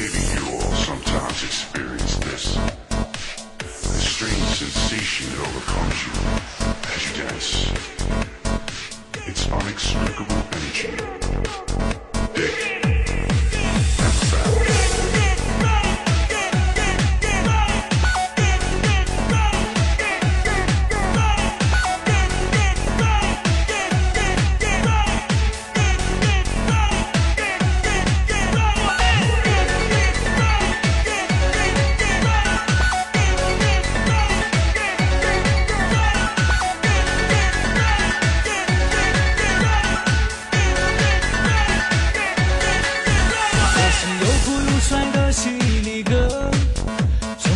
Maybe you all sometimes experience this. A strange sensation that overcomes you as you dance.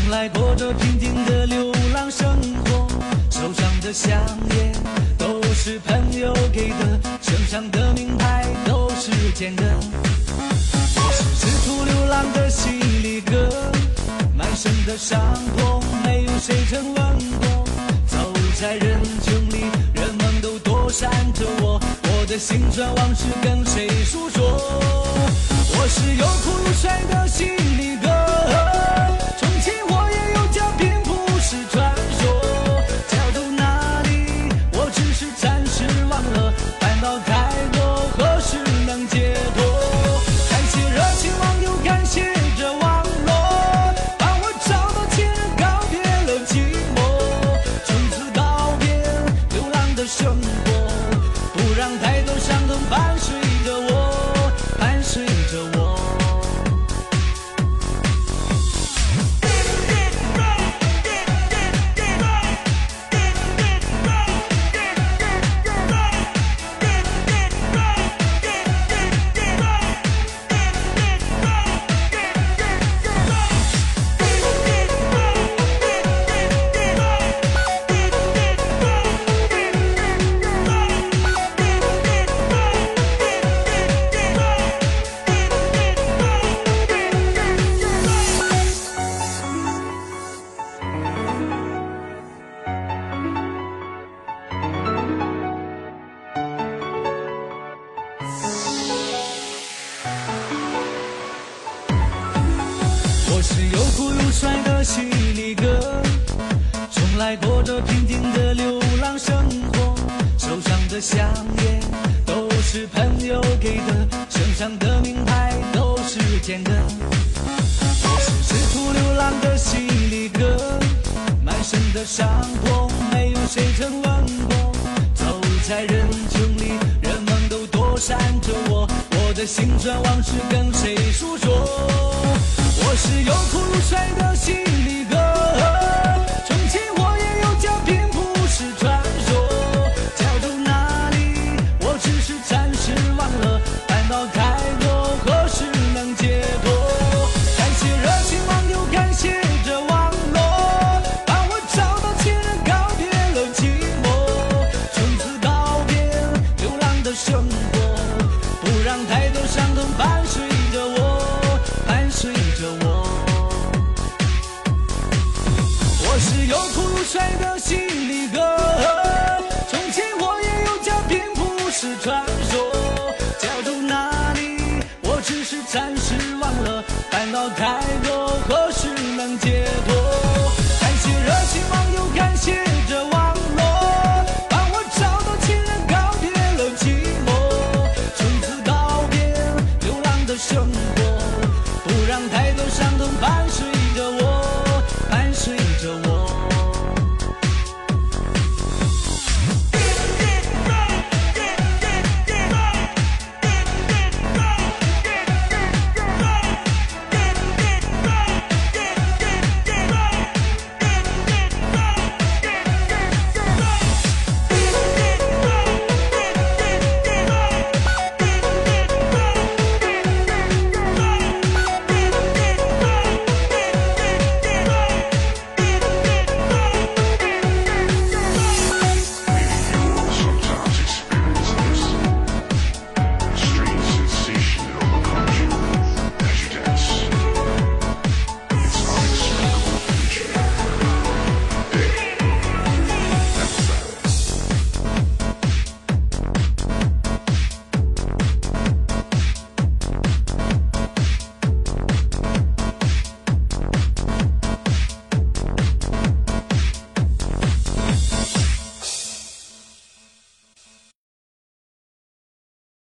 从来过着平静的流浪生活，手上的香烟都是朋友给的，身上的名牌都是捡的。我是四处流浪的犀利哥，满身的伤痛没有谁曾问过，走在人群里，人们都躲闪着我，我的心酸往事跟谁诉说？我是又苦又帅的犀流帅的犀利哥，从来过着平静的流浪生活，手上的香烟都是朋友给的，身上的名牌都是捡的。我是四处流浪的犀利哥，满身的伤痛没有谁曾问过，走在人群里，人们都躲闪着我，我的心酸往事跟谁诉说？我是有苦水的心里歌我是又酷又帅的犀利哥，从前我也有家，并不是传说。家住哪里？我只是暂时忘了，烦恼太多，何时能解